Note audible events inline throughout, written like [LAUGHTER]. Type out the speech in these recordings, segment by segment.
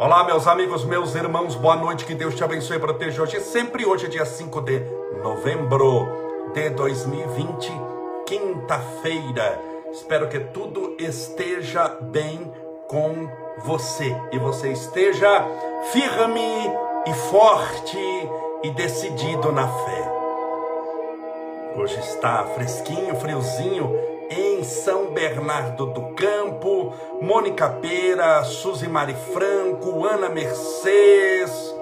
Olá, meus amigos, meus irmãos, boa noite, que Deus te abençoe e proteja hoje. Sempre hoje é dia 5 de novembro de 2020, quinta-feira. Espero que tudo esteja bem com você e você esteja firme e forte e decidido na fé. Hoje está fresquinho, friozinho em São Bernardo do Campo, Mônica Pera, Suzy Mari Franco, Ana Mercedes,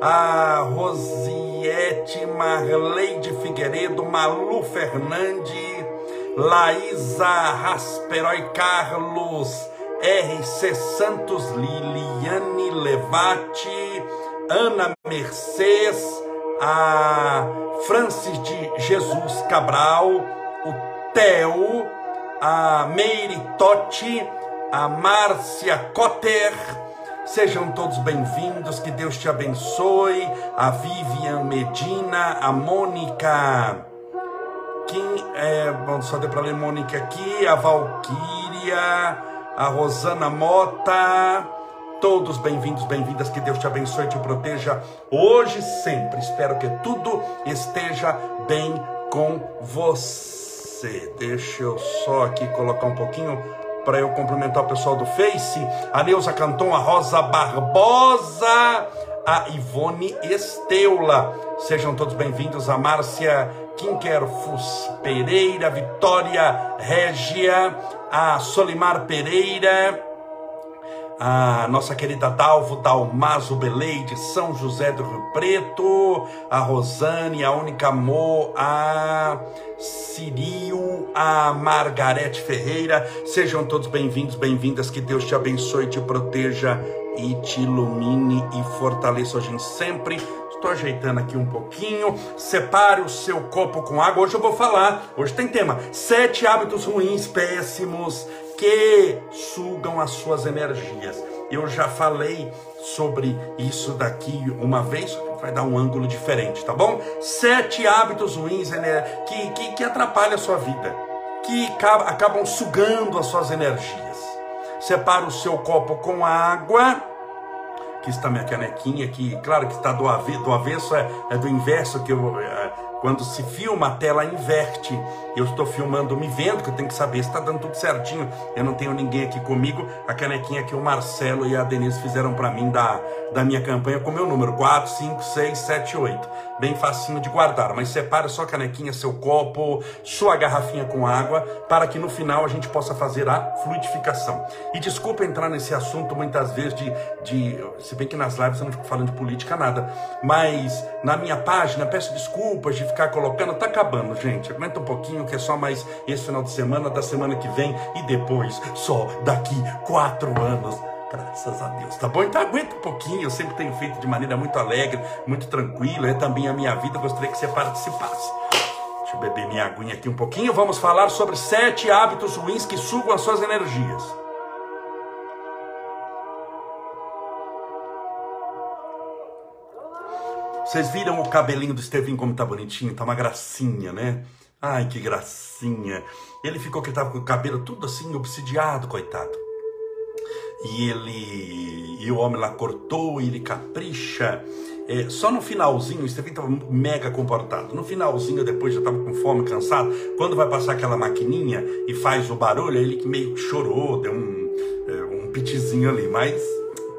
a Rosiette Marleide Figueiredo, Malu Fernandes, Laísa Rasperói Carlos, RC Santos, Liliane Levati, Ana Mercedes, a Francis de Jesus Cabral, o Theo, a Meire Totti, a Márcia Cotter. Sejam todos bem-vindos, que Deus te abençoe. A Vivian Medina, a Mônica. Quem é, bom, só deu para ler Mônica aqui, a Valquíria, a Rosana Mota. Todos bem-vindos, bem-vindas, que Deus te abençoe e te proteja hoje e sempre. Espero que tudo esteja bem com você você. Deixa eu só aqui colocar um pouquinho para eu cumprimentar o pessoal do Face. A Neuza Canton, a Rosa Barbosa, a Ivone Esteula. Sejam todos bem-vindos. A Márcia Quinquerfus Pereira, Vitória Régia, a Solimar Pereira a nossa querida Dalvo Dalmazo Beleide, São José do Rio Preto, a Rosane, a Única Mo, a Cirio, a Margarete Ferreira, sejam todos bem-vindos, bem-vindas, que Deus te abençoe, te proteja e te ilumine e fortaleça hoje sempre. Estou ajeitando aqui um pouquinho. Separe o seu copo com água. Hoje eu vou falar. Hoje tem tema: sete hábitos ruins, péssimos que sugam as suas energias. Eu já falei sobre isso daqui uma vez, vai dar um ângulo diferente, tá bom? Sete hábitos ruins que, que, que atrapalham a sua vida, que acabam sugando as suas energias. Separa o seu copo com água. Aqui está minha canequinha, que claro que está do, ave, do avesso, é, é do inverso que eu. É, quando se filma, a tela inverte. Eu estou filmando me vendo, que eu tenho que saber se está dando tudo certinho. Eu não tenho ninguém aqui comigo. A canequinha que o Marcelo e a Denise fizeram para mim da, da minha campanha com meu número: 4, 5, 6, 7, 8. Bem facinho de guardar. Mas separe sua canequinha, seu copo, sua garrafinha com água, para que no final a gente possa fazer a fluidificação. E desculpa entrar nesse assunto muitas vezes de. de se bem que nas lives eu não fico falando de política nada. Mas na minha página, peço desculpas de ficar colocando, tá acabando, gente. Aguenta um pouquinho, que é só mais esse final de semana, da semana que vem e depois, só daqui quatro anos. Graças a Deus, tá bom? Então aguenta um pouquinho, eu sempre tenho feito de maneira muito alegre, muito tranquila, é também a minha vida, gostaria que você participasse. Deixa eu beber minha aguinha aqui um pouquinho, vamos falar sobre sete hábitos ruins que sugam as suas energias. Vocês viram o cabelinho do Estevinho como tá bonitinho? Tá uma gracinha, né? Ai, que gracinha. Ele ficou que tava com o cabelo tudo assim, obsidiado, coitado. E ele. E o homem lá cortou, e ele capricha. É, só no finalzinho, o Estevinho estava mega comportado. No finalzinho, depois já estava com fome, cansado. Quando vai passar aquela maquininha e faz o barulho, ele que meio chorou, deu um, é, um pitizinho ali. Mas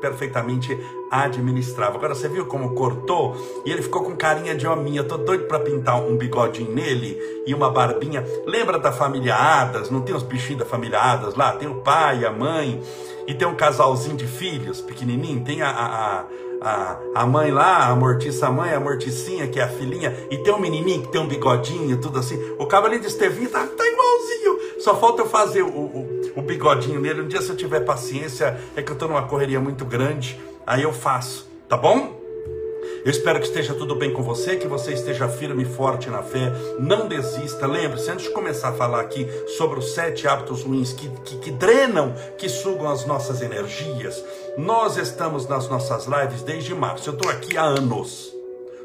perfeitamente administrava. Agora você viu como cortou? E ele ficou com carinha de hominha. Tô doido para pintar um bigodinho nele e uma barbinha. Lembra da família Adas? Não tem os bichinhos da família Adas lá? Tem o pai, a mãe e tem um casalzinho de filhos pequenininho. Tem a, a, a, a mãe lá, a mortiça mãe, a morticinha, que é a filhinha. E tem um menininho que tem um bigodinho, tudo assim. O cavalinho de Estevinho tá, tá. Só falta eu fazer o, o o bigodinho nele. Um dia, se eu tiver paciência, é que eu estou numa correria muito grande, aí eu faço, tá bom? Eu espero que esteja tudo bem com você, que você esteja firme e forte na fé. Não desista. Lembre-se, antes de começar a falar aqui sobre os sete hábitos ruins que, que, que drenam, que sugam as nossas energias, nós estamos nas nossas lives desde março. Eu estou aqui há anos.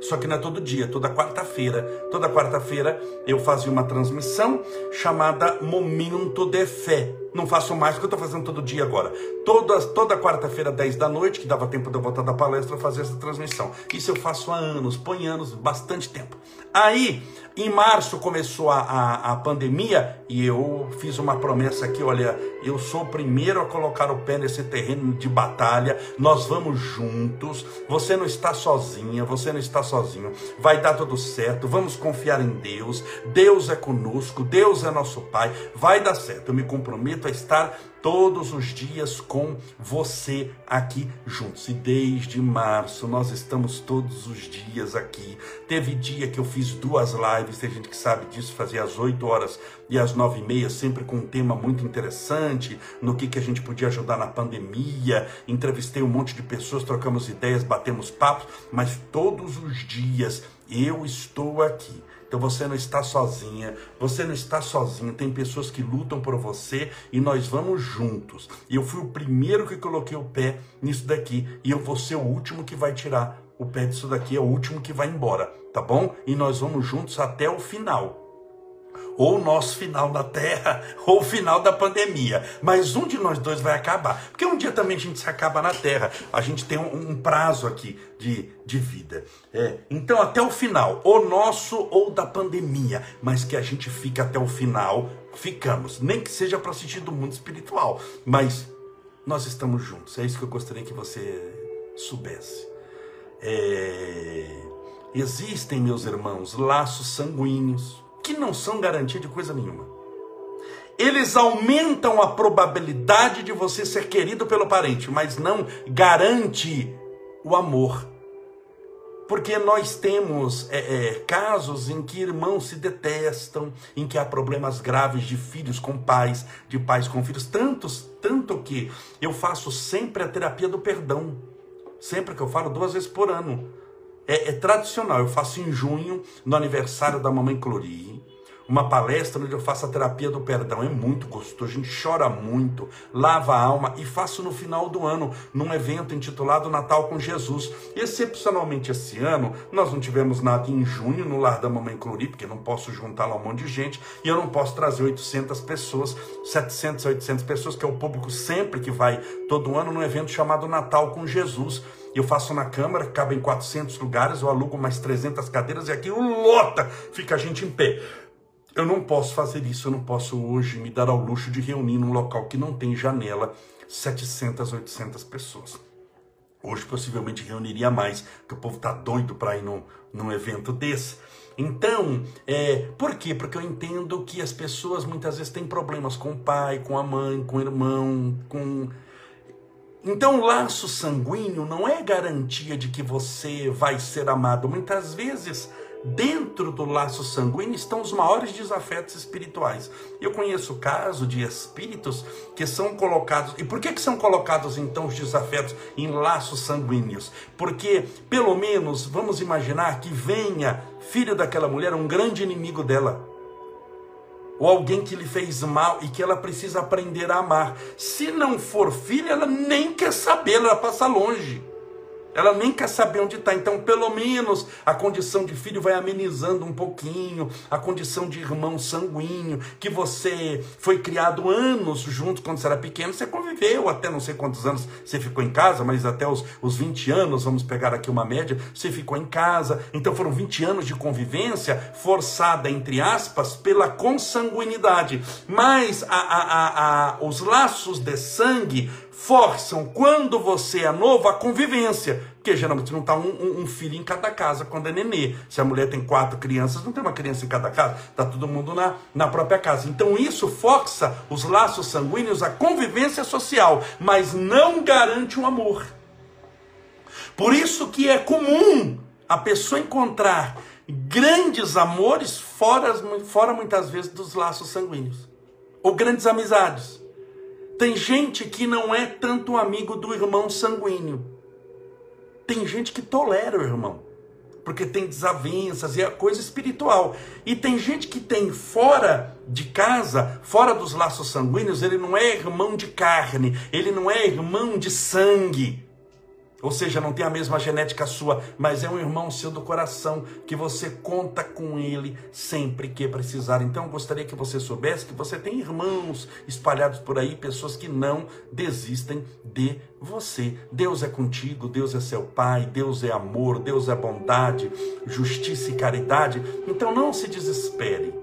Só que não é todo dia, toda quarta-feira. Toda quarta-feira eu fazia uma transmissão chamada Momento de Fé Não faço mais porque eu estou fazendo todo dia agora. Toda, toda quarta-feira, 10 da noite, que dava tempo de eu voltar da palestra, fazer essa transmissão. Isso eu faço há anos, põe anos, bastante tempo. Aí, em março começou a, a, a, pandemia e eu fiz uma promessa aqui: olha, eu sou o primeiro a colocar o pé nesse terreno de batalha, nós vamos juntos, você não está sozinha, você não está sozinho, vai dar tudo certo, vamos confiar em Deus, Deus é conosco, Deus é nosso Pai, vai dar certo, eu me comprometo a estar todos os dias com você aqui juntos. E desde março nós estamos todos os dias aqui. Teve dia que eu fiz duas lives, tem gente que sabe disso, fazia às 8 horas e às 9 e meia, sempre com um tema muito interessante, no que, que a gente podia ajudar na pandemia. Entrevistei um monte de pessoas, trocamos ideias, batemos papos, mas todos os dias eu estou aqui então você não está sozinha, você não está sozinho. Tem pessoas que lutam por você e nós vamos juntos. E eu fui o primeiro que coloquei o pé nisso daqui e eu vou ser o último que vai tirar o pé disso daqui, é o último que vai embora, tá bom? E nós vamos juntos até o final ou o nosso final na Terra, [LAUGHS] ou o final da pandemia. Mas um de nós dois vai acabar. Porque um dia também a gente se acaba na Terra. A gente tem um, um prazo aqui de, de vida. É, então, até o final, ou nosso ou da pandemia. Mas que a gente fique até o final, ficamos. Nem que seja para assistir do mundo espiritual. Mas nós estamos juntos. É isso que eu gostaria que você soubesse. É... Existem, meus irmãos, laços sanguíneos que não são garantia de coisa nenhuma. Eles aumentam a probabilidade de você ser querido pelo parente, mas não garante o amor. Porque nós temos é, é, casos em que irmãos se detestam, em que há problemas graves de filhos com pais, de pais com filhos, tantos, tanto que eu faço sempre a terapia do perdão. Sempre que eu falo duas vezes por ano é, é, tradicional. Eu faço em junho, no aniversário da mamãe Clori, uma palestra onde eu faço a terapia do perdão. É muito gostoso, a gente chora muito, lava a alma e faço no final do ano, num evento intitulado Natal com Jesus. Excepcionalmente esse ano, nós não tivemos nada em junho no lar da mamãe Clori, porque não posso juntar lá um monte de gente e eu não posso trazer 800 pessoas, 700, 800 pessoas, que é o público sempre que vai todo ano num evento chamado Natal com Jesus. Eu faço na Câmara, cabem 400 lugares, eu alugo mais 300 cadeiras e aqui lota, fica a gente em pé. Eu não posso fazer isso, eu não posso hoje me dar ao luxo de reunir num local que não tem janela 700, 800 pessoas. Hoje possivelmente reuniria mais, porque o povo tá doido para ir num, num evento desse. Então, é, por quê? Porque eu entendo que as pessoas muitas vezes têm problemas com o pai, com a mãe, com o irmão, com então, laço sanguíneo não é garantia de que você vai ser amado. Muitas vezes, dentro do laço sanguíneo estão os maiores desafetos espirituais. Eu conheço caso de espíritos que são colocados. E por que, que são colocados então os desafetos em laços sanguíneos? Porque, pelo menos, vamos imaginar que venha filho daquela mulher, um grande inimigo dela ou alguém que lhe fez mal e que ela precisa aprender a amar. Se não for filha, ela nem quer saber, ela passa longe. Ela nem quer saber onde está. Então, pelo menos, a condição de filho vai amenizando um pouquinho, a condição de irmão sanguíneo, que você foi criado anos junto quando você era pequeno, você conviveu até não sei quantos anos você ficou em casa, mas até os, os 20 anos, vamos pegar aqui uma média, você ficou em casa. Então, foram 20 anos de convivência forçada, entre aspas, pela consanguinidade. Mas a, a, a, os laços de sangue forçam, quando você é novo, a convivência. Porque geralmente não está um, um, um, filho em cada casa quando é nenê. Se a mulher tem quatro crianças, não tem uma criança em cada casa, está todo mundo na, na própria casa. Então isso força os laços sanguíneos, a convivência social, mas não garante o um amor. Por isso que é comum a pessoa encontrar grandes amores fora, fora muitas vezes dos laços sanguíneos. Ou grandes amizades. Tem gente que não é tanto amigo do irmão sanguíneo. Tem gente que tolera o irmão, porque tem desavenças e é coisa espiritual. E tem gente que tem fora de casa, fora dos laços sanguíneos, ele não é irmão de carne, ele não é irmão de sangue. Ou seja, não tem a mesma genética sua, mas é um irmão seu do coração, que você conta com ele sempre que precisar. Então, eu gostaria que você soubesse que você tem irmãos espalhados por aí, pessoas que não desistem de você. Deus é contigo, Deus é seu Pai, Deus é amor, Deus é bondade, justiça e caridade. Então, não se desespere.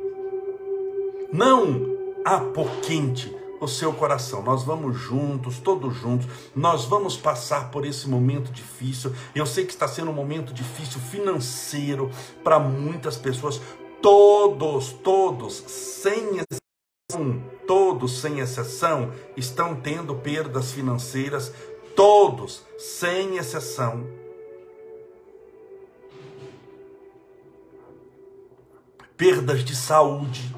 Não apoquente o seu coração. Nós vamos juntos, todos juntos, nós vamos passar por esse momento difícil. Eu sei que está sendo um momento difícil financeiro para muitas pessoas. Todos, todos, sem exceção, todos sem exceção, estão tendo perdas financeiras. Todos, sem exceção. Perdas de saúde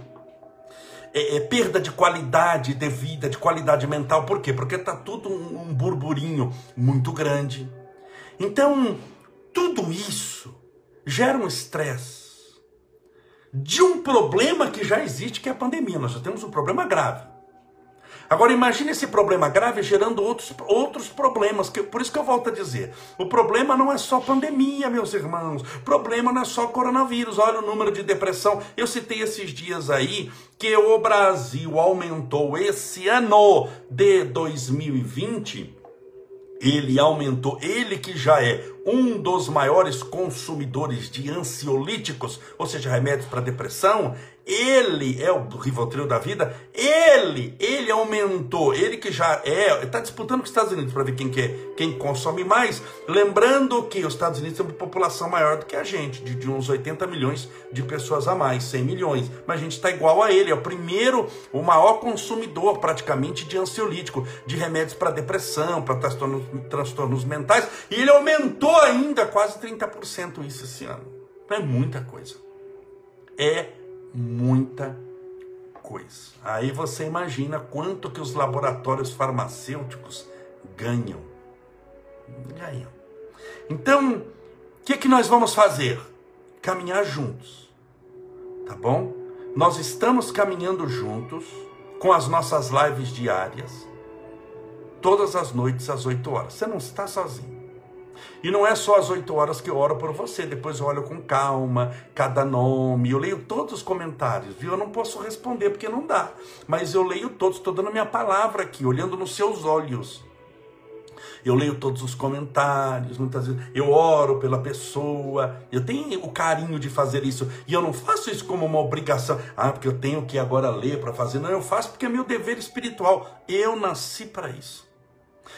é, é, perda de qualidade de vida, de qualidade mental. Por quê? Porque está tudo um, um burburinho muito grande. Então, tudo isso gera um estresse de um problema que já existe, que é a pandemia. Nós já temos um problema grave. Agora imagine esse problema grave gerando outros, outros problemas, que, por isso que eu volto a dizer, o problema não é só pandemia, meus irmãos, o problema não é só coronavírus, olha o número de depressão, eu citei esses dias aí que o Brasil aumentou esse ano de 2020, ele aumentou, ele que já é um dos maiores consumidores de ansiolíticos, ou seja, remédios para depressão, ele é o Rivotril da vida, ele, ele aumentou, ele que já é, está disputando com os Estados Unidos para ver quem, quer, quem consome mais. Lembrando que os Estados Unidos têm uma população maior do que a gente, de, de uns 80 milhões de pessoas a mais, 100 milhões. Mas a gente está igual a ele, é o primeiro, o maior consumidor praticamente de ansiolítico, de remédios para depressão, para transtornos, transtornos mentais, e ele aumentou ainda quase 30% isso esse ano. É muita coisa. É muita coisa. Aí você imagina quanto que os laboratórios farmacêuticos ganham. Ganham. Então, o que, que nós vamos fazer? Caminhar juntos. Tá bom? Nós estamos caminhando juntos com as nossas lives diárias. Todas as noites às 8 horas. Você não está sozinho. E não é só às 8 horas que eu oro por você, depois eu olho com calma, cada nome, eu leio todos os comentários, viu? Eu não posso responder porque não dá, mas eu leio todos, estou dando minha palavra aqui, olhando nos seus olhos. Eu leio todos os comentários, muitas vezes eu oro pela pessoa, eu tenho o carinho de fazer isso, e eu não faço isso como uma obrigação, ah, porque eu tenho que agora ler para fazer, não, eu faço porque é meu dever espiritual, eu nasci para isso.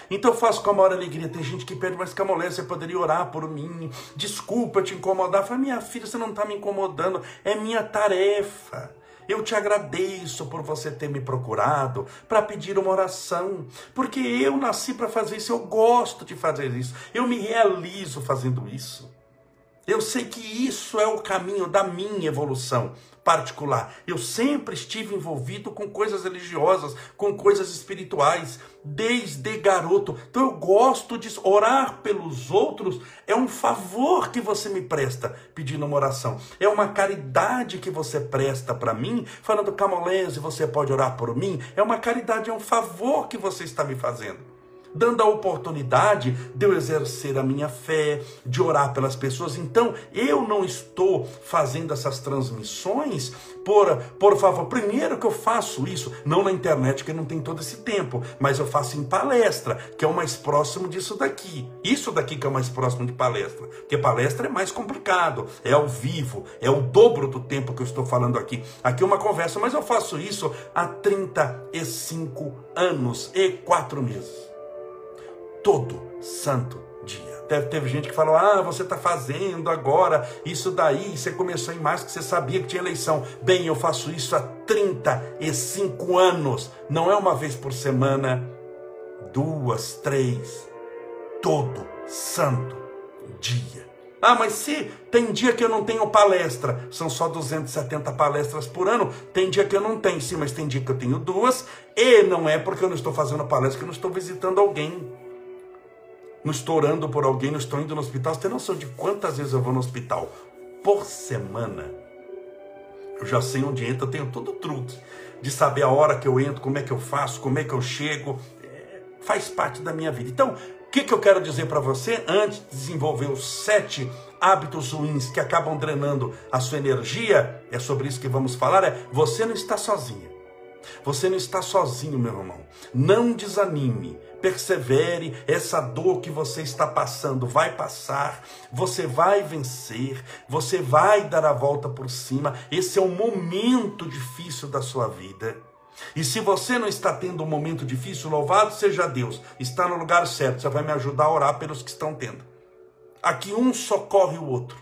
Então faço com a maior alegria. Tem gente que pede, mas Camolé, você poderia orar por mim? Desculpa te incomodar. Falei, minha filha, você não está me incomodando. É minha tarefa. Eu te agradeço por você ter me procurado para pedir uma oração, porque eu nasci para fazer isso, eu gosto de fazer isso, eu me realizo fazendo isso. Eu sei que isso é o caminho da minha evolução particular. Eu sempre estive envolvido com coisas religiosas, com coisas espirituais, desde garoto. Então eu gosto de orar pelos outros, é um favor que você me presta pedindo uma oração. É uma caridade que você presta para mim, falando Camolese, você pode orar por mim. É uma caridade, é um favor que você está me fazendo dando a oportunidade de eu exercer a minha fé, de orar pelas pessoas. Então, eu não estou fazendo essas transmissões por, por favor. Primeiro que eu faço isso, não na internet, que não tem todo esse tempo, mas eu faço em palestra, que é o mais próximo disso daqui. Isso daqui que é o mais próximo de palestra, porque palestra é mais complicado, é ao vivo, é o dobro do tempo que eu estou falando aqui. Aqui é uma conversa, mas eu faço isso há 35 anos e 4 meses todo santo dia. Teve, teve gente que falou: ah, você está fazendo agora isso daí, você começou em março que você sabia que tinha eleição. Bem, eu faço isso há 35 anos, não é uma vez por semana, duas, três, todo santo dia. Ah, mas se tem dia que eu não tenho palestra, são só 270 palestras por ano, tem dia que eu não tenho, sim, mas tem dia que eu tenho duas, e não é porque eu não estou fazendo palestra que eu não estou visitando alguém não estou orando por alguém, não estou indo no hospital. Você tem noção de quantas vezes eu vou no hospital por semana? Eu já sei onde entra, eu tenho todo o truque de saber a hora que eu entro, como é que eu faço, como é que eu chego. É, faz parte da minha vida. Então, que, que eu quero dizer para você antes de desenvolver os sete hábitos ruins que acabam drenando a sua energia? É sobre isso que vamos falar. É você não está sozinha. Você não está sozinho, meu irmão. Não desanime. Persevere, essa dor que você está passando vai passar, você vai vencer, você vai dar a volta por cima. Esse é um momento difícil da sua vida. E se você não está tendo um momento difícil, louvado seja Deus, está no lugar certo. Você vai me ajudar a orar pelos que estão tendo. Aqui um socorre o outro.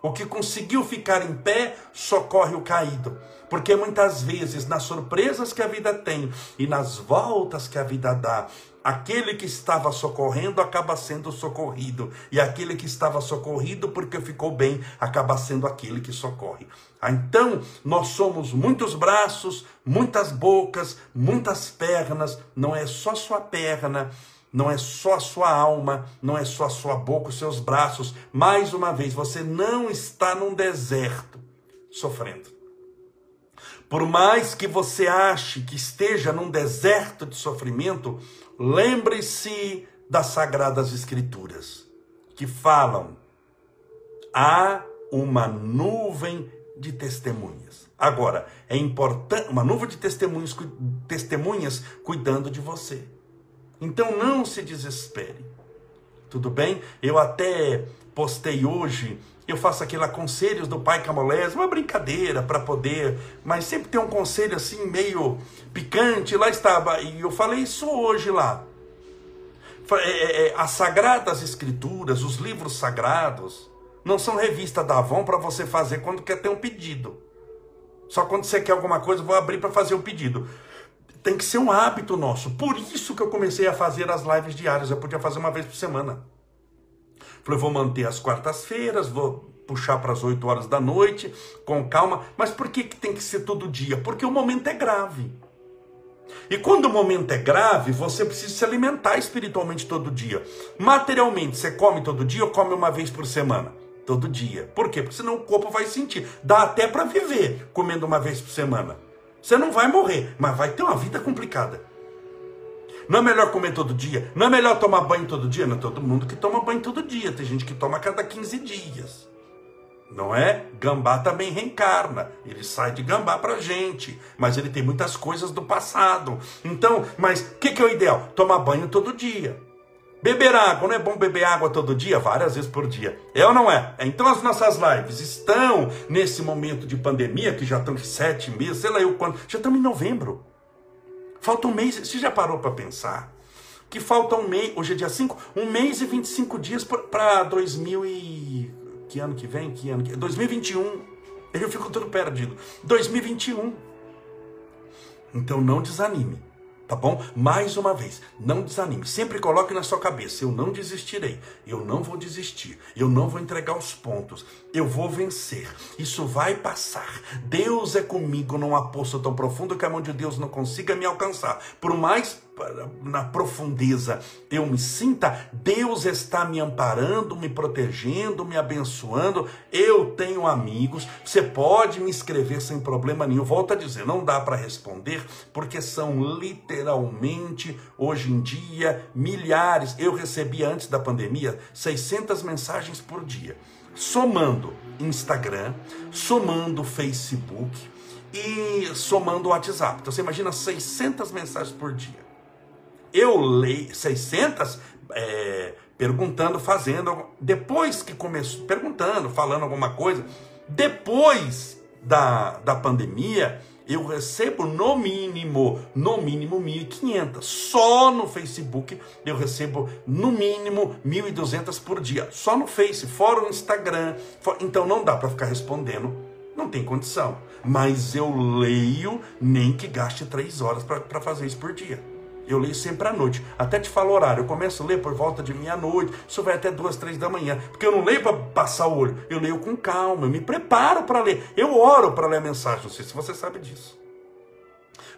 O que conseguiu ficar em pé socorre o caído. Porque muitas vezes, nas surpresas que a vida tem e nas voltas que a vida dá, aquele que estava socorrendo acaba sendo socorrido, e aquele que estava socorrido porque ficou bem acaba sendo aquele que socorre. Ah, então, nós somos muitos braços, muitas bocas, muitas pernas, não é só sua perna, não é só a sua alma, não é só a sua boca, os seus braços. Mais uma vez, você não está num deserto sofrendo. Por mais que você ache que esteja num deserto de sofrimento, lembre-se das sagradas escrituras que falam: há uma nuvem de testemunhas. Agora, é importante, uma nuvem de testemunhas, testemunhas cuidando de você. Então não se desespere. Tudo bem? Eu até postei hoje, eu faço aquele conselhos do pai Camolés, uma brincadeira para poder, mas sempre tem um conselho assim meio picante, lá estava, e eu falei isso hoje lá. É, é, é, as sagradas escrituras, os livros sagrados, não são revista da Avon para você fazer quando quer ter um pedido. Só quando você quer alguma coisa, vou abrir para fazer o pedido. Tem que ser um hábito nosso. Por isso que eu comecei a fazer as lives diárias. Eu podia fazer uma vez por semana. Falei, vou manter as quartas-feiras, vou puxar para as 8 horas da noite, com calma. Mas por que, que tem que ser todo dia? Porque o momento é grave. E quando o momento é grave, você precisa se alimentar espiritualmente todo dia. Materialmente, você come todo dia ou come uma vez por semana? todo dia. Por quê? Porque senão o corpo vai sentir. Dá até para viver comendo uma vez por semana. Você não vai morrer, mas vai ter uma vida complicada. Não é melhor comer todo dia? Não é melhor tomar banho todo dia? Não é todo mundo que toma banho todo dia. Tem gente que toma cada 15 dias. Não é? Gambá também reencarna. Ele sai de gambá pra gente. Mas ele tem muitas coisas do passado. Então, mas o que, que é o ideal? Tomar banho todo dia. Beber água, não é bom beber água todo dia? Várias vezes por dia. É ou não é? Então as nossas lives estão nesse momento de pandemia, que já estão sete meses, sei lá eu quando. Já estamos em novembro. Falta um mês. Você já parou para pensar? Que falta um mês, hoje é dia 5, um mês e 25 dias para 2000 e... Que ano que vem? Que ano que... 2021. Eu fico tudo perdido. 2021. Então não desanime. Tá bom? Mais uma vez, não desanime. Sempre coloque na sua cabeça: eu não desistirei. Eu não vou desistir. Eu não vou entregar os pontos. Eu vou vencer. Isso vai passar. Deus é comigo num poço tão profundo que a mão de Deus não consiga me alcançar. Por mais na profundeza eu me sinta, Deus está me amparando, me protegendo, me abençoando. Eu tenho amigos, você pode me escrever sem problema nenhum. Volto a dizer, não dá para responder, porque são literalmente, hoje em dia, milhares. Eu recebia antes da pandemia 600 mensagens por dia, somando Instagram, somando Facebook e somando o WhatsApp. Então você imagina 600 mensagens por dia eu leio 600 é, perguntando, fazendo, depois que começou, perguntando, falando alguma coisa, depois da, da pandemia, eu recebo no mínimo, no mínimo 1.500. Só no Facebook eu recebo no mínimo 1.200 por dia. Só no Face, fora o Instagram. For... Então não dá para ficar respondendo, não tem condição. Mas eu leio, nem que gaste três horas para fazer isso por dia. Eu leio sempre à noite. Até te falo o horário. Eu começo a ler por volta de meia-noite. Isso vai até duas, três da manhã. Porque eu não leio para passar o olho. Eu leio com calma. Eu me preparo para ler. Eu oro para ler a mensagem. Não sei se você sabe disso.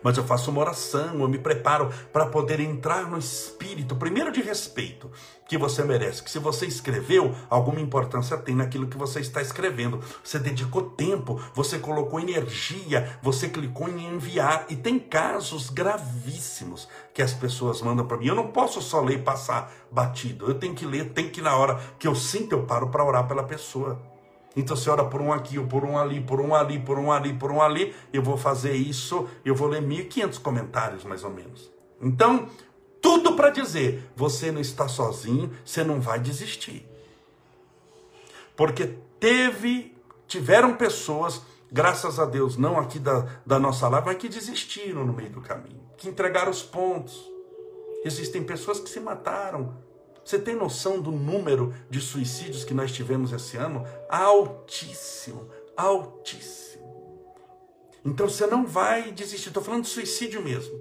Mas eu faço uma oração, eu me preparo para poder entrar no espírito, primeiro de respeito, que você merece. Que se você escreveu, alguma importância tem naquilo que você está escrevendo. Você dedicou tempo, você colocou energia, você clicou em enviar. E tem casos gravíssimos que as pessoas mandam para mim. Eu não posso só ler e passar batido. Eu tenho que ler, tem que na hora que eu sinto, eu paro para orar pela pessoa. Então você ora por um aqui, ou por um ali, por um ali, por um ali, por um ali. Eu vou fazer isso, eu vou ler 1.500 comentários mais ou menos. Então, tudo para dizer: você não está sozinho, você não vai desistir. Porque teve, tiveram pessoas, graças a Deus, não aqui da, da nossa live, mas que desistiram no meio do caminho, que entregaram os pontos. Existem pessoas que se mataram você tem noção do número de suicídios que nós tivemos esse ano? Altíssimo, altíssimo. Então você não vai desistir. Estou falando de suicídio mesmo.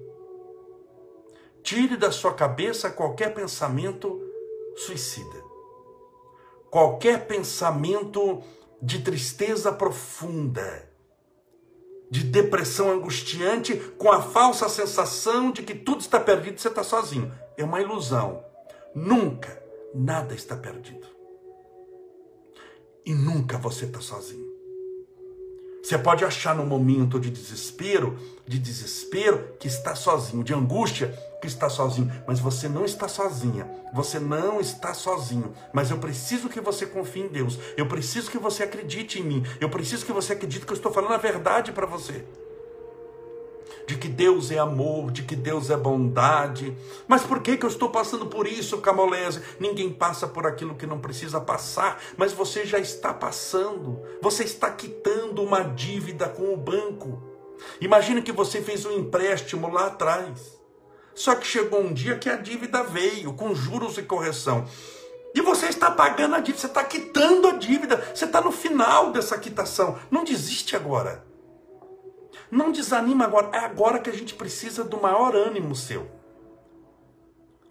Tire da sua cabeça qualquer pensamento suicida. Qualquer pensamento de tristeza profunda, de depressão angustiante, com a falsa sensação de que tudo está perdido e você está sozinho. É uma ilusão. Nunca nada está perdido. E nunca você está sozinho. Você pode achar no momento de desespero, de desespero, que está sozinho, de angústia, que está sozinho, mas você não está sozinha. Você não está sozinho. Mas eu preciso que você confie em Deus. Eu preciso que você acredite em mim. Eu preciso que você acredite que eu estou falando a verdade para você de que Deus é amor, de que Deus é bondade. Mas por que, que eu estou passando por isso, Camolese? Ninguém passa por aquilo que não precisa passar, mas você já está passando. Você está quitando uma dívida com o banco. Imagine que você fez um empréstimo lá atrás. Só que chegou um dia que a dívida veio, com juros e correção. E você está pagando a dívida, você está quitando a dívida, você está no final dessa quitação. Não desiste agora. Não desanima agora. É agora que a gente precisa do maior ânimo seu.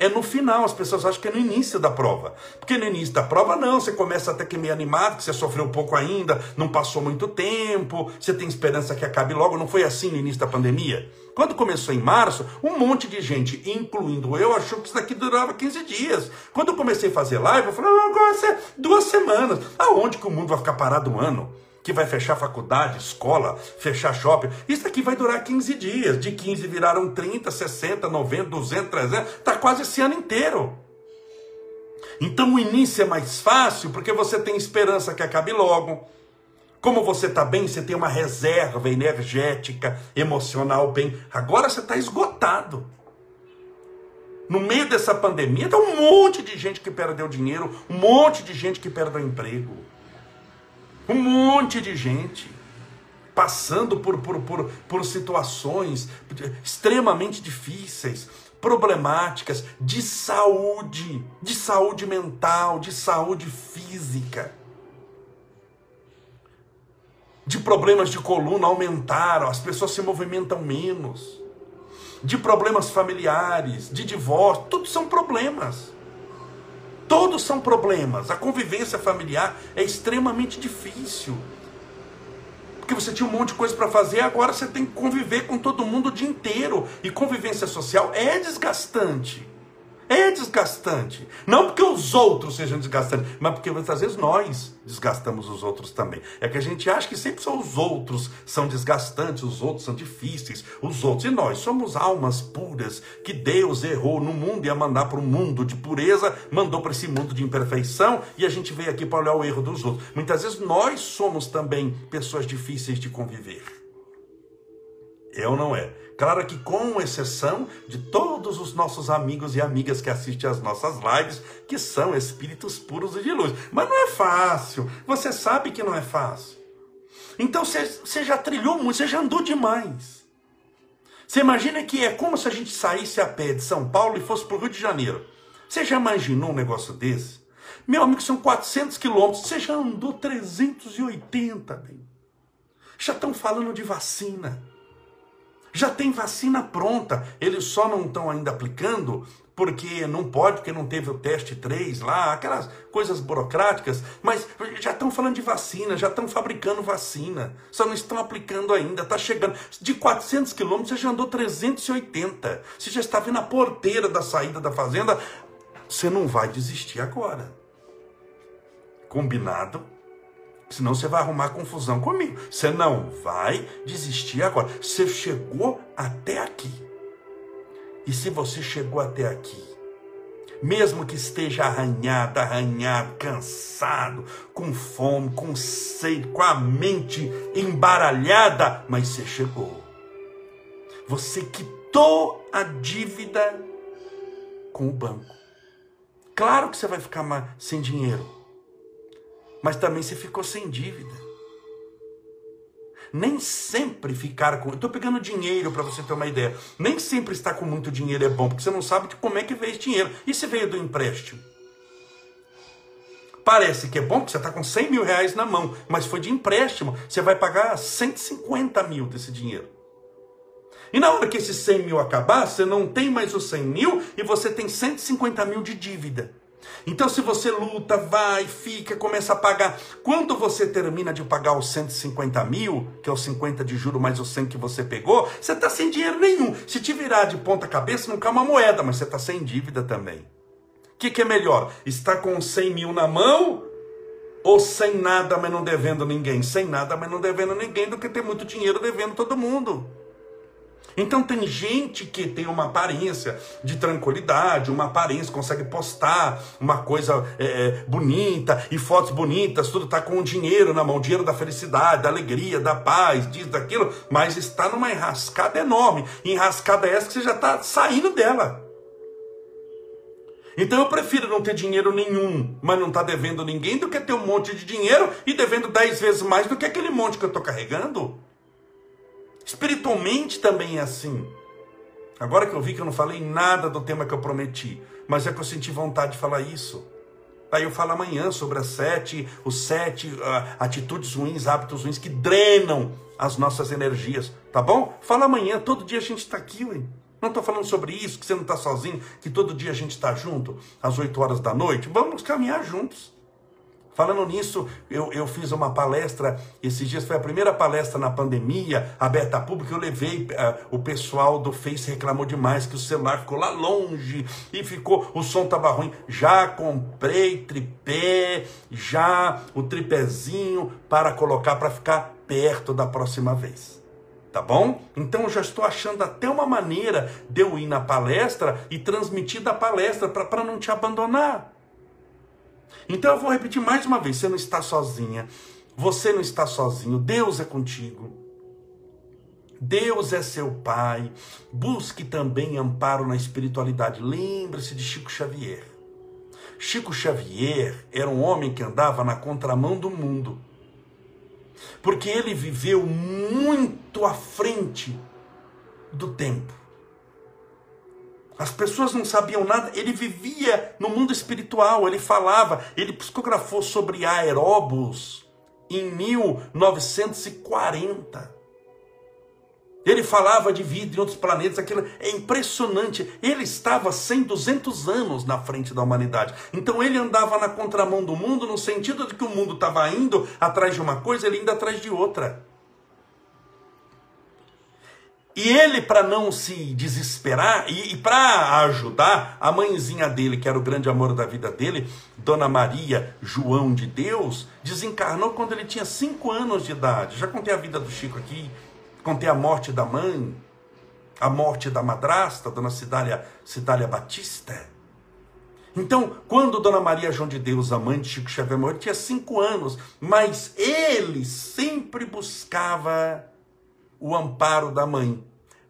É no final, as pessoas acham que é no início da prova. Porque no início da prova, não, você começa até que meio animado, que você sofreu um pouco ainda, não passou muito tempo, você tem esperança que acabe logo. Não foi assim no início da pandemia? Quando começou em março, um monte de gente, incluindo eu, achou que isso daqui durava 15 dias. Quando eu comecei a fazer live, eu falei, ah, agora ser duas semanas. Aonde que o mundo vai ficar parado um ano? Que vai fechar faculdade, escola, fechar shopping. Isso aqui vai durar 15 dias. De 15 viraram 30, 60, 90, 200, 300. Está quase esse ano inteiro. Então o início é mais fácil porque você tem esperança que acabe logo. Como você está bem, você tem uma reserva energética, emocional bem. Agora você está esgotado. No meio dessa pandemia, tem um monte de gente que perdeu dinheiro, um monte de gente que perdeu emprego. Um monte de gente passando por, por, por, por situações extremamente difíceis, problemáticas de saúde, de saúde mental, de saúde física. De problemas de coluna aumentaram, as pessoas se movimentam menos. De problemas familiares, de divórcio, tudo são problemas. Todos são problemas. A convivência familiar é extremamente difícil. Porque você tinha um monte de coisa para fazer, agora você tem que conviver com todo mundo o dia inteiro. E convivência social é desgastante. É desgastante. Não porque os outros sejam desgastantes, mas porque muitas vezes nós desgastamos os outros também. É que a gente acha que sempre são os outros são desgastantes, os outros são difíceis, os outros. E nós somos almas puras que Deus errou no mundo e a mandar para um mundo de pureza, mandou para esse mundo de imperfeição e a gente veio aqui para olhar o erro dos outros. Muitas vezes nós somos também pessoas difíceis de conviver. Eu não é. Claro que com exceção de todos os nossos amigos e amigas que assistem às nossas lives, que são espíritos puros e de luz. Mas não é fácil. Você sabe que não é fácil. Então você, já trilhou muito, você já andou demais. Você imagina que é como se a gente saísse a pé de São Paulo e fosse para o Rio de Janeiro. Você já imaginou um negócio desse? Meu amigo, são 400 quilômetros. Você já andou 380, bem. Já estão falando de vacina. Já tem vacina pronta, eles só não estão ainda aplicando porque não pode, porque não teve o teste 3 lá, aquelas coisas burocráticas, mas já estão falando de vacina, já estão fabricando vacina, só não estão aplicando ainda, está chegando. De 400 quilômetros você já andou 380, você já está vendo a porteira da saída da fazenda, você não vai desistir agora. Combinado? Senão você vai arrumar confusão comigo. Você não vai desistir agora. Você chegou até aqui. E se você chegou até aqui, mesmo que esteja arranhado, arranhado, cansado, com fome, com sede, com a mente embaralhada, mas você chegou. Você quitou a dívida com o banco. Claro que você vai ficar sem dinheiro, mas também você ficou sem dívida nem sempre ficar com. Estou pegando dinheiro para você ter uma ideia. Nem sempre estar com muito dinheiro é bom, porque você não sabe de como é que veio esse dinheiro. E se veio do empréstimo? Parece que é bom, porque você está com 100 mil reais na mão, mas foi de empréstimo. Você vai pagar 150 mil desse dinheiro. E na hora que esses 100 mil acabar, você não tem mais os 100 mil e você tem 150 mil de dívida. Então, se você luta, vai, fica, começa a pagar. Quando você termina de pagar os 150 mil, que é os 50 de juro mais os 100 que você pegou, você está sem dinheiro nenhum. Se te virar de ponta cabeça, não cai uma moeda, mas você está sem dívida também. O que, que é melhor? Estar com 100 mil na mão ou sem nada, mas não devendo ninguém? Sem nada, mas não devendo ninguém, do que ter muito dinheiro devendo todo mundo. Então tem gente que tem uma aparência de tranquilidade, uma aparência, consegue postar uma coisa é, é bonita e fotos bonitas, tudo está com o dinheiro na mão, dinheiro da felicidade, da alegria, da paz, disso, daquilo, mas está numa enrascada enorme. Enrascada essa que você já está saindo dela. Então eu prefiro não ter dinheiro nenhum, mas não estar tá devendo ninguém, do que ter um monte de dinheiro e devendo dez vezes mais do que aquele monte que eu estou carregando. Espiritualmente também é assim. Agora que eu vi que eu não falei nada do tema que eu prometi, mas é que eu senti vontade de falar isso. Aí eu falo amanhã sobre as sete, os sete uh, atitudes ruins, hábitos ruins que drenam as nossas energias, tá bom? Fala amanhã, todo dia a gente está aqui, ué. Não estou falando sobre isso, que você não está sozinho, que todo dia a gente está junto, às 8 horas da noite. Vamos caminhar juntos. Falando nisso, eu, eu fiz uma palestra, esses dias foi a primeira palestra na pandemia, aberta a público, eu levei, uh, o pessoal do Face reclamou demais que o celular ficou lá longe e ficou, o som estava ruim. Já comprei tripé, já o tripézinho para colocar para ficar perto da próxima vez. Tá bom? Então eu já estou achando até uma maneira de eu ir na palestra e transmitir da palestra para não te abandonar. Então eu vou repetir mais uma vez: você não está sozinha, você não está sozinho, Deus é contigo. Deus é seu Pai. Busque também amparo na espiritualidade. Lembre-se de Chico Xavier. Chico Xavier era um homem que andava na contramão do mundo. Porque ele viveu muito à frente do tempo. As pessoas não sabiam nada, ele vivia no mundo espiritual, ele falava, ele psicografou sobre aeróbus em 1940. Ele falava de vida em outros planetas, aquilo é impressionante. Ele estava 100, 200 anos na frente da humanidade. Então ele andava na contramão do mundo, no sentido de que o mundo estava indo atrás de uma coisa, ele indo atrás de outra. E ele, para não se desesperar e, e para ajudar, a mãezinha dele, que era o grande amor da vida dele, Dona Maria João de Deus, desencarnou quando ele tinha cinco anos de idade. Já contei a vida do Chico aqui, contei a morte da mãe, a morte da madrasta, Dona Cidália, Cidália Batista. Então, quando Dona Maria João de Deus, a mãe de Chico Xavier, morreu, tinha cinco anos, mas ele sempre buscava o amparo da mãe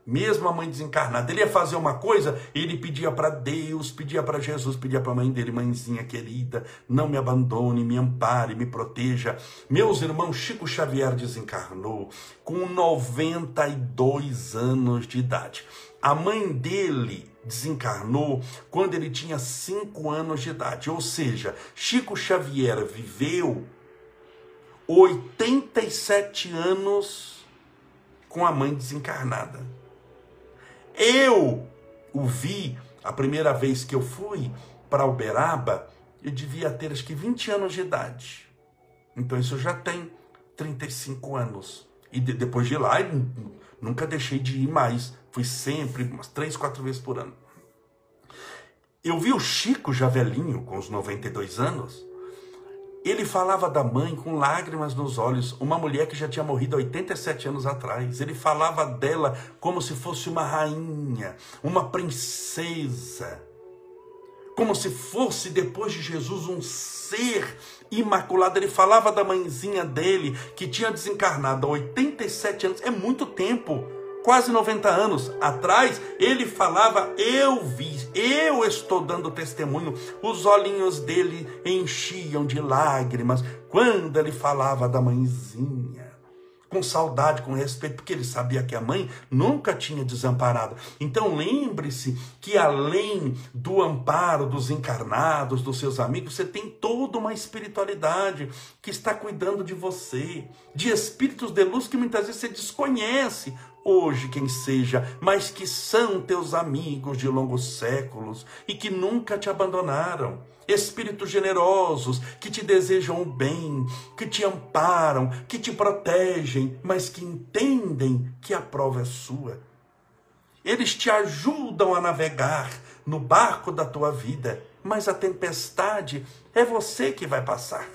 mesmo a mãe desencarnada, ele ia fazer uma coisa, ele pedia para Deus, pedia para Jesus, pedia para a mãe dele, mãezinha querida, não me abandone, me ampare, me proteja. Meus irmãos, Chico Xavier desencarnou com 92 anos de idade. A mãe dele desencarnou quando ele tinha 5 anos de idade, ou seja, Chico Xavier viveu 87 anos com a mãe desencarnada. Eu o vi A primeira vez que eu fui para Uberaba, eu devia ter acho que 20 anos de idade. Então isso já tem 35 anos. E de, depois de lá, nunca deixei de ir mais. Fui sempre, umas três, quatro vezes por ano. Eu vi o Chico já velhinho, com os 92 anos. Ele falava da mãe com lágrimas nos olhos, uma mulher que já tinha morrido há 87 anos atrás. Ele falava dela como se fosse uma rainha, uma princesa como se fosse depois de Jesus um ser imaculado. Ele falava da mãezinha dele que tinha desencarnado há 87 anos, é muito tempo, quase 90 anos atrás. Ele falava: Eu vi, eu estou dando testemunho. Os olhinhos dele enchiam de lágrimas quando ele falava da mãezinha com saudade, com respeito, porque ele sabia que a mãe nunca tinha desamparado. Então lembre-se que além do amparo dos encarnados, dos seus amigos, você tem toda uma espiritualidade que está cuidando de você, de espíritos de luz que muitas vezes você desconhece, hoje quem seja, mas que são teus amigos de longos séculos e que nunca te abandonaram espíritos generosos que te desejam o bem, que te amparam, que te protegem, mas que entendem que a prova é sua. Eles te ajudam a navegar no barco da tua vida, mas a tempestade é você que vai passar.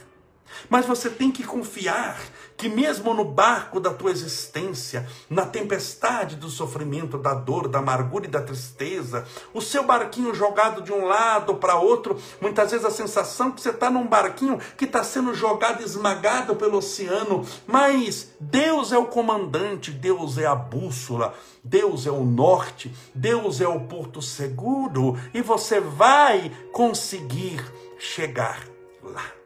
Mas você tem que confiar que, mesmo no barco da tua existência, na tempestade do sofrimento, da dor, da amargura e da tristeza, o seu barquinho jogado de um lado para outro, muitas vezes a sensação que você está num barquinho que está sendo jogado, esmagado pelo oceano, mas Deus é o comandante, Deus é a bússola, Deus é o norte, Deus é o porto seguro e você vai conseguir chegar lá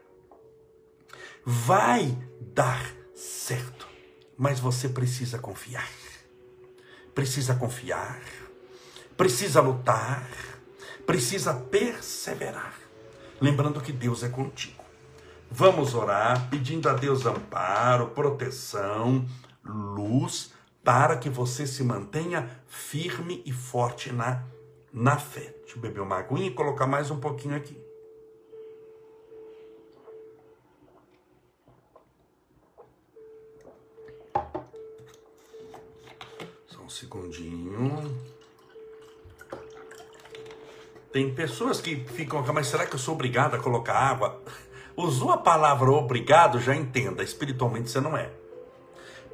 vai dar certo. Mas você precisa confiar. Precisa confiar. Precisa lutar. Precisa perseverar. Lembrando que Deus é contigo. Vamos orar pedindo a Deus amparo, proteção, luz, para que você se mantenha firme e forte na, na fé. Deixa eu beber uma aguinha e colocar mais um pouquinho aqui. Segundinho. Tem pessoas que ficam, mas será que eu sou obrigado a colocar água? Usou a palavra obrigado, já entenda, espiritualmente você não é.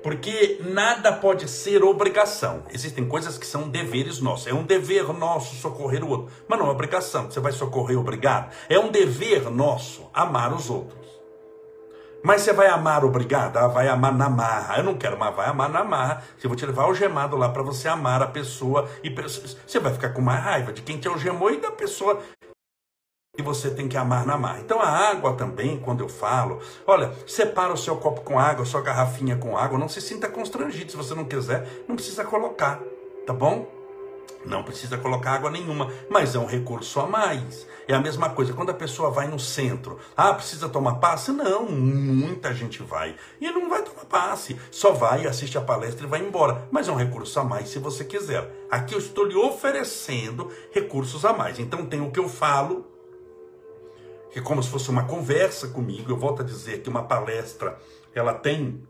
Porque nada pode ser obrigação. Existem coisas que são deveres nossos. É um dever nosso socorrer o outro. Mas não é obrigação. Você vai socorrer obrigado. É um dever nosso amar os outros. Mas você vai amar obrigado? Ah, vai amar na marra. Eu não quero, mas vai amar na marra. Eu vou te levar algemado lá para você amar a pessoa. E você vai ficar com mais raiva de quem te algemou e da pessoa que você tem que amar na marra. Então a água também, quando eu falo, olha, separa o seu copo com água, sua garrafinha com água. Não se sinta constrangido. Se você não quiser, não precisa colocar. Tá bom? Não precisa colocar água nenhuma, mas é um recurso a mais. É a mesma coisa quando a pessoa vai no centro. Ah, precisa tomar passe? Não, muita gente vai. E não vai tomar passe. Só vai, assiste a palestra e vai embora. Mas é um recurso a mais se você quiser. Aqui eu estou lhe oferecendo recursos a mais. Então tem o que eu falo, que é como se fosse uma conversa comigo. Eu volto a dizer que uma palestra, ela tem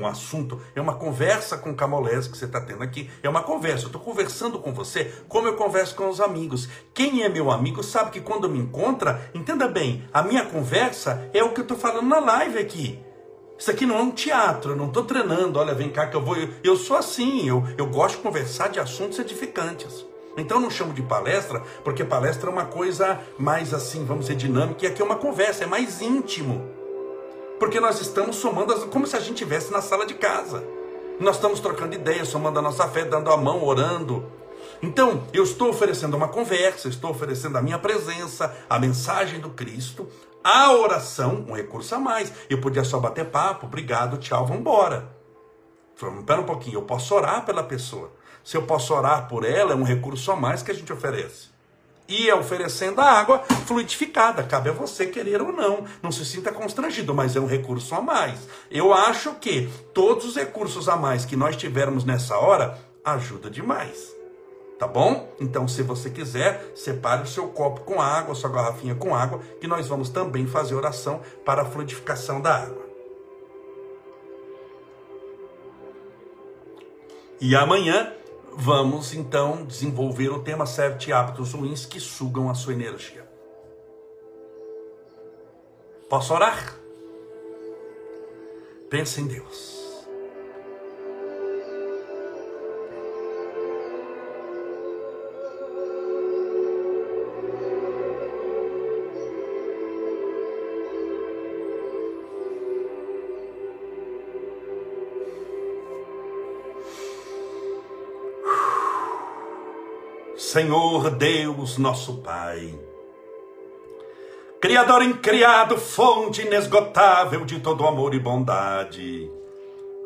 um assunto, é uma conversa com o Camolés que você está tendo aqui, é uma conversa, eu estou conversando com você como eu converso com os amigos. Quem é meu amigo sabe que quando me encontra, entenda bem, a minha conversa é o que eu estou falando na live aqui. Isso aqui não é um teatro, eu não estou treinando, olha, vem cá que eu vou. Eu, eu sou assim, eu, eu gosto de conversar de assuntos edificantes. Então não chamo de palestra, porque palestra é uma coisa mais assim, vamos dizer, dinâmica, e aqui é uma conversa, é mais íntimo. Porque nós estamos somando, como se a gente estivesse na sala de casa. Nós estamos trocando ideias, somando a nossa fé, dando a mão, orando. Então, eu estou oferecendo uma conversa, estou oferecendo a minha presença, a mensagem do Cristo, a oração, um recurso a mais. Eu podia só bater papo, obrigado, tchau, vamos embora. Espera um pouquinho, eu posso orar pela pessoa. Se eu posso orar por ela, é um recurso a mais que a gente oferece e oferecendo a água fluidificada. Cabe a você querer ou não. Não se sinta constrangido, mas é um recurso a mais. Eu acho que todos os recursos a mais que nós tivermos nessa hora ajuda demais. Tá bom? Então, se você quiser, separe o seu copo com água, sua garrafinha com água, que nós vamos também fazer oração para a fluidificação da água. E amanhã vamos então desenvolver o tema sete hábitos ruins que sugam a sua energia. Posso orar? Pense em Deus. Senhor Deus, nosso Pai. Criador incriado, fonte inesgotável de todo amor e bondade.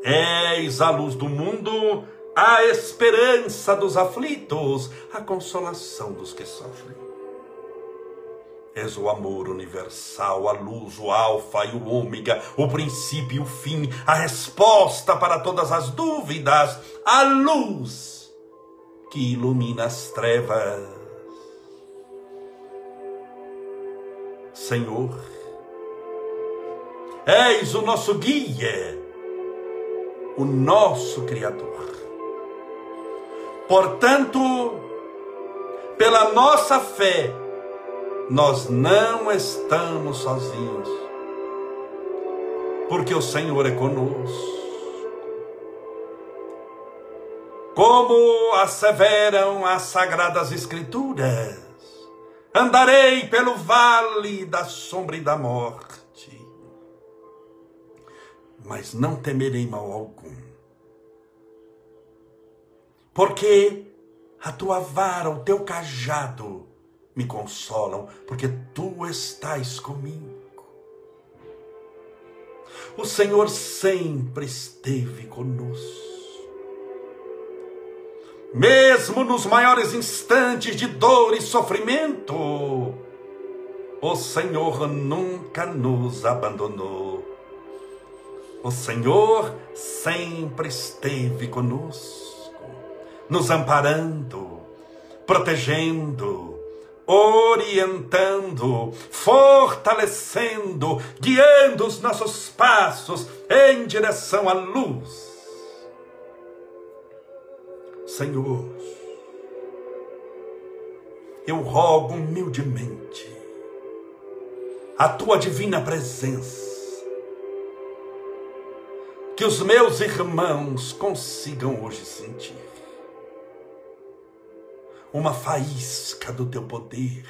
És a luz do mundo, a esperança dos aflitos, a consolação dos que sofrem. És o amor universal, a luz, o alfa e o ômega, o princípio e o fim, a resposta para todas as dúvidas, a luz que ilumina as trevas. Senhor, és o nosso guia, o nosso Criador. Portanto, pela nossa fé, nós não estamos sozinhos, porque o Senhor é conosco. Como asseveram as sagradas escrituras, andarei pelo vale da sombra e da morte, mas não temerei mal algum, porque a tua vara, o teu cajado me consolam, porque tu estás comigo. O Senhor sempre esteve conosco mesmo nos maiores instantes de dor e sofrimento, o Senhor nunca nos abandonou. O Senhor sempre esteve conosco, nos amparando, protegendo, orientando, fortalecendo, guiando os nossos passos em direção à luz Senhor, eu rogo humildemente a tua divina presença, que os meus irmãos consigam hoje sentir uma faísca do teu poder,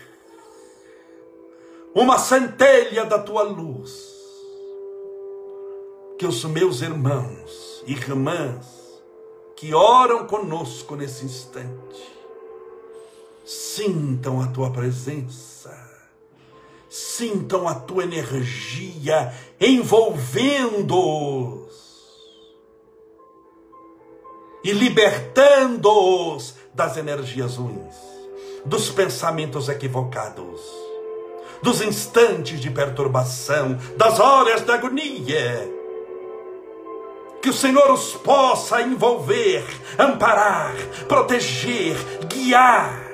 uma centelha da tua luz, que os meus irmãos, irmãs, que oram conosco nesse instante, sintam a tua presença, sintam a tua energia envolvendo-os. E libertando-os das energias ruins, dos pensamentos equivocados, dos instantes de perturbação, das horas da agonia que o Senhor os possa envolver, amparar, proteger, guiar,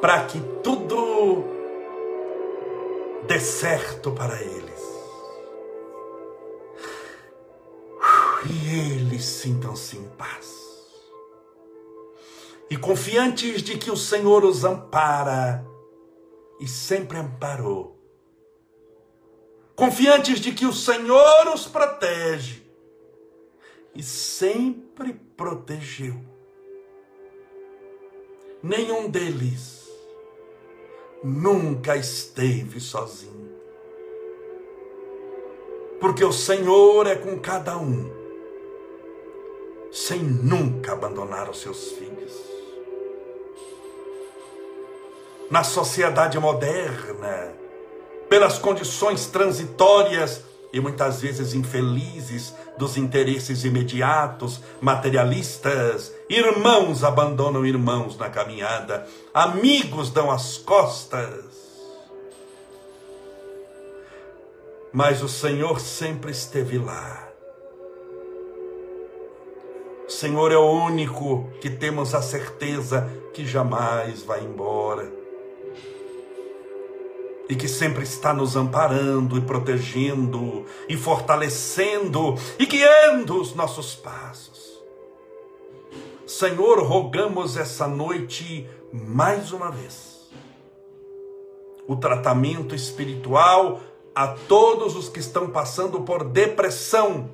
para que tudo dê certo para eles. E eles sintam-se em paz. E confiantes de que o Senhor os ampara e sempre amparou confiantes de que o Senhor os protege e sempre protegeu. Nenhum deles nunca esteve sozinho. Porque o Senhor é com cada um, sem nunca abandonar os seus filhos. Na sociedade moderna, pelas condições transitórias e muitas vezes infelizes dos interesses imediatos, materialistas. Irmãos abandonam irmãos na caminhada, amigos dão as costas. Mas o Senhor sempre esteve lá. O Senhor é o único que temos a certeza que jamais vai embora. E que sempre está nos amparando e protegendo e fortalecendo e guiando os nossos passos. Senhor, rogamos essa noite mais uma vez o tratamento espiritual a todos os que estão passando por depressão,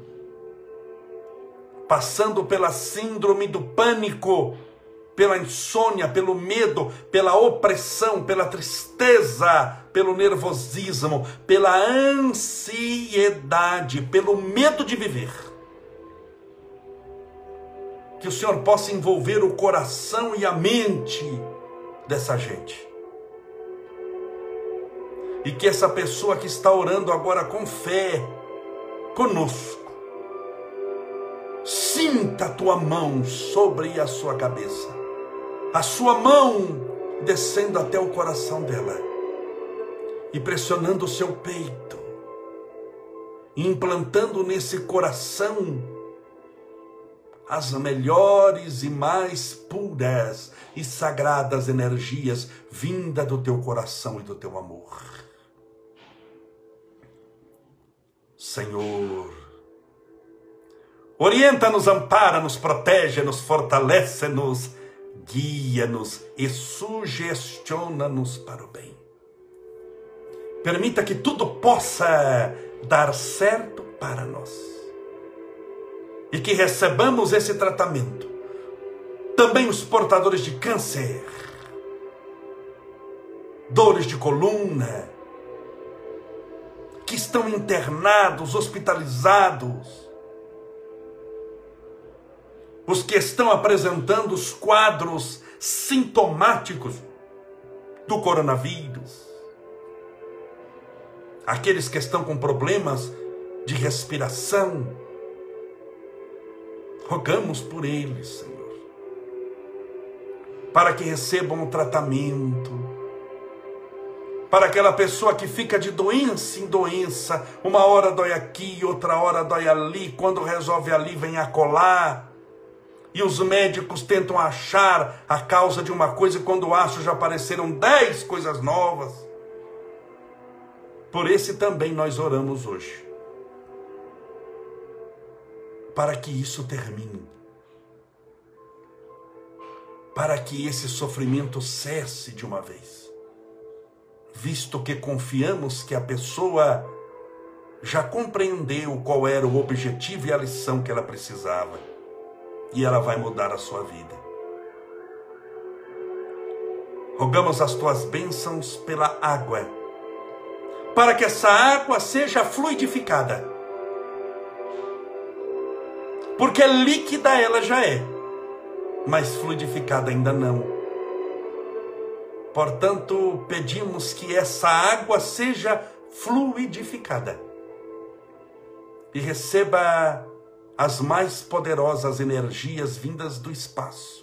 passando pela síndrome do pânico, pela insônia, pelo medo, pela opressão, pela tristeza, pelo nervosismo, pela ansiedade, pelo medo de viver. Que o Senhor possa envolver o coração e a mente dessa gente. E que essa pessoa que está orando agora com fé, conosco, Sinta a tua mão sobre a sua cabeça, a sua mão descendo até o coração dela e pressionando o seu peito, implantando nesse coração as melhores e mais puras e sagradas energias vinda do teu coração e do teu amor. Senhor, Orienta-nos, ampara-nos, protege-nos, fortalece-nos, guia-nos e sugestiona-nos para o bem. Permita que tudo possa dar certo para nós. E que recebamos esse tratamento. Também os portadores de câncer, dores de coluna, que estão internados, hospitalizados, os que estão apresentando os quadros sintomáticos do coronavírus, aqueles que estão com problemas de respiração, rogamos por eles, Senhor, para que recebam o tratamento, para aquela pessoa que fica de doença em doença, uma hora dói aqui, outra hora dói ali, quando resolve ali vem a colar e os médicos tentam achar a causa de uma coisa e quando acham já apareceram dez coisas novas. Por esse também nós oramos hoje. Para que isso termine. Para que esse sofrimento cesse de uma vez. Visto que confiamos que a pessoa já compreendeu qual era o objetivo e a lição que ela precisava e ela vai mudar a sua vida. Rogamos as tuas bênçãos pela água, para que essa água seja fluidificada. Porque líquida ela já é, mas fluidificada ainda não. Portanto, pedimos que essa água seja fluidificada e receba as mais poderosas energias vindas do espaço,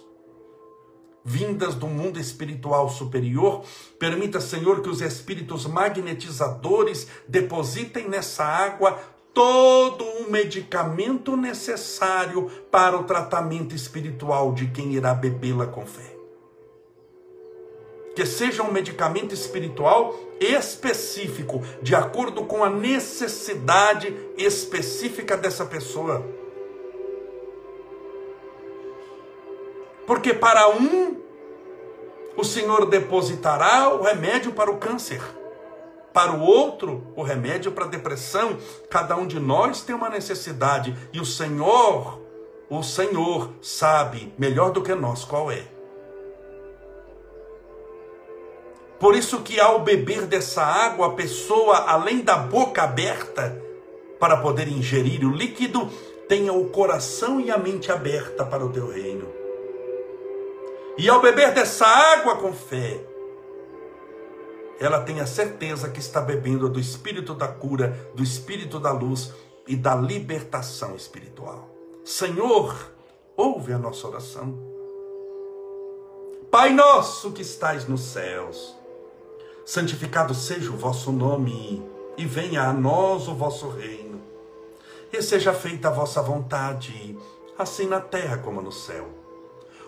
vindas do mundo espiritual superior. Permita, Senhor, que os espíritos magnetizadores depositem nessa água todo o medicamento necessário para o tratamento espiritual de quem irá bebê-la com fé. Que seja um medicamento espiritual específico, de acordo com a necessidade específica dessa pessoa Porque para um, o Senhor depositará o remédio para o câncer. Para o outro, o remédio para a depressão. Cada um de nós tem uma necessidade. E o Senhor, o Senhor sabe melhor do que nós qual é. Por isso que ao beber dessa água, a pessoa, além da boca aberta para poder ingerir o líquido, tenha o coração e a mente aberta para o teu reino. E ao beber dessa água com fé, ela tem a certeza que está bebendo do espírito da cura, do espírito da luz e da libertação espiritual. Senhor, ouve a nossa oração. Pai nosso que estais nos céus, santificado seja o vosso nome e venha a nós o vosso reino. E seja feita a vossa vontade assim na terra como no céu.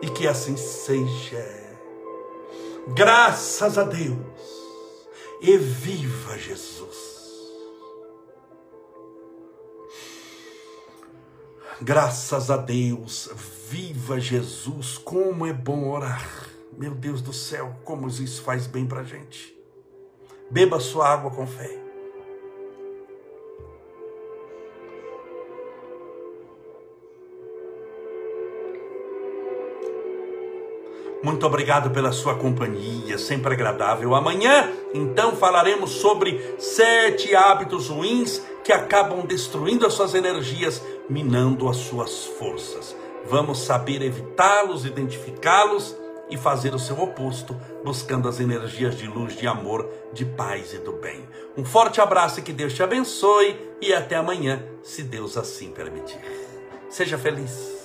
E que assim seja. Graças a Deus. E viva Jesus. Graças a Deus, viva Jesus, como é bom orar. Meu Deus do céu, como isso faz bem para gente. Beba sua água com fé. Muito obrigado pela sua companhia, sempre agradável. Amanhã, então, falaremos sobre sete hábitos ruins que acabam destruindo as suas energias, minando as suas forças. Vamos saber evitá-los, identificá-los e fazer o seu oposto, buscando as energias de luz, de amor, de paz e do bem. Um forte abraço e que Deus te abençoe e até amanhã, se Deus assim permitir. Seja feliz.